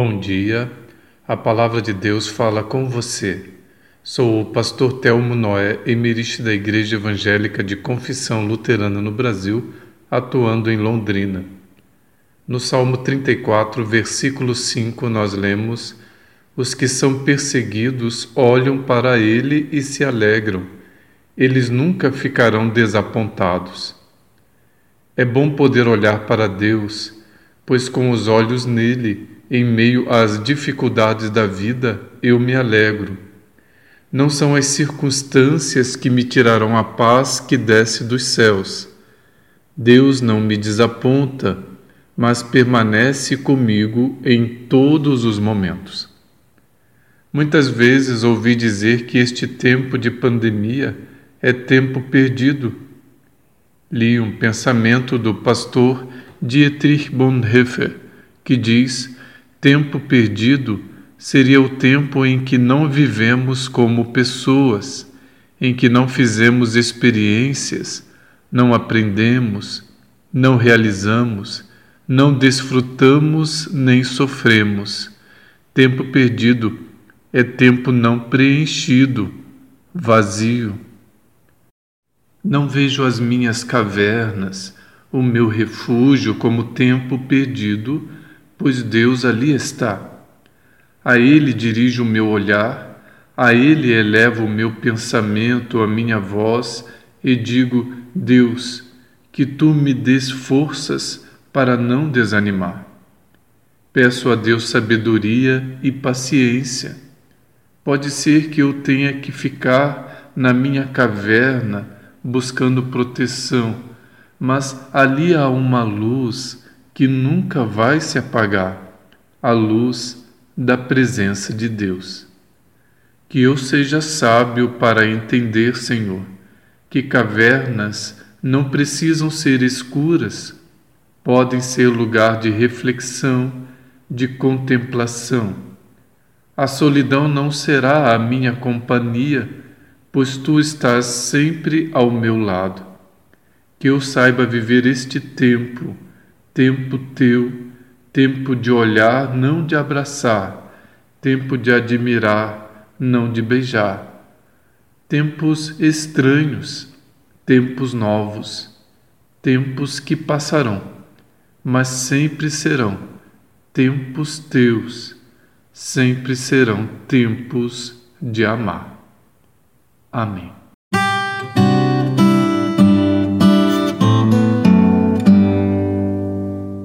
Bom dia, a palavra de Deus fala com você. Sou o pastor Telmo Noé, emerite da Igreja Evangélica de Confissão Luterana no Brasil, atuando em Londrina. No Salmo 34, versículo 5, nós lemos: Os que são perseguidos olham para ele e se alegram. Eles nunca ficarão desapontados. É bom poder olhar para Deus, pois com os olhos nele, em meio às dificuldades da vida, eu me alegro. Não são as circunstâncias que me tirarão a paz que desce dos céus. Deus não me desaponta, mas permanece comigo em todos os momentos. Muitas vezes ouvi dizer que este tempo de pandemia é tempo perdido. Li um pensamento do pastor Dietrich Bonhoeffer que diz Tempo perdido seria o tempo em que não vivemos como pessoas, em que não fizemos experiências, não aprendemos, não realizamos, não desfrutamos nem sofremos. Tempo perdido é tempo não preenchido, vazio. Não vejo as minhas cavernas, o meu refúgio como tempo perdido pois Deus ali está. A Ele dirijo o meu olhar, a Ele elevo o meu pensamento, a minha voz e digo: Deus, que tu me des forças para não desanimar. Peço a Deus sabedoria e paciência. Pode ser que eu tenha que ficar na minha caverna buscando proteção, mas ali há uma luz que nunca vai se apagar a luz da presença de Deus. Que eu seja sábio para entender, Senhor, que cavernas não precisam ser escuras, podem ser lugar de reflexão, de contemplação. A solidão não será a minha companhia, pois tu estás sempre ao meu lado. Que eu saiba viver este tempo tempo teu, tempo de olhar, não de abraçar, tempo de admirar, não de beijar. Tempos estranhos, tempos novos, tempos que passarão, mas sempre serão tempos teus, sempre serão tempos de amar. Amém.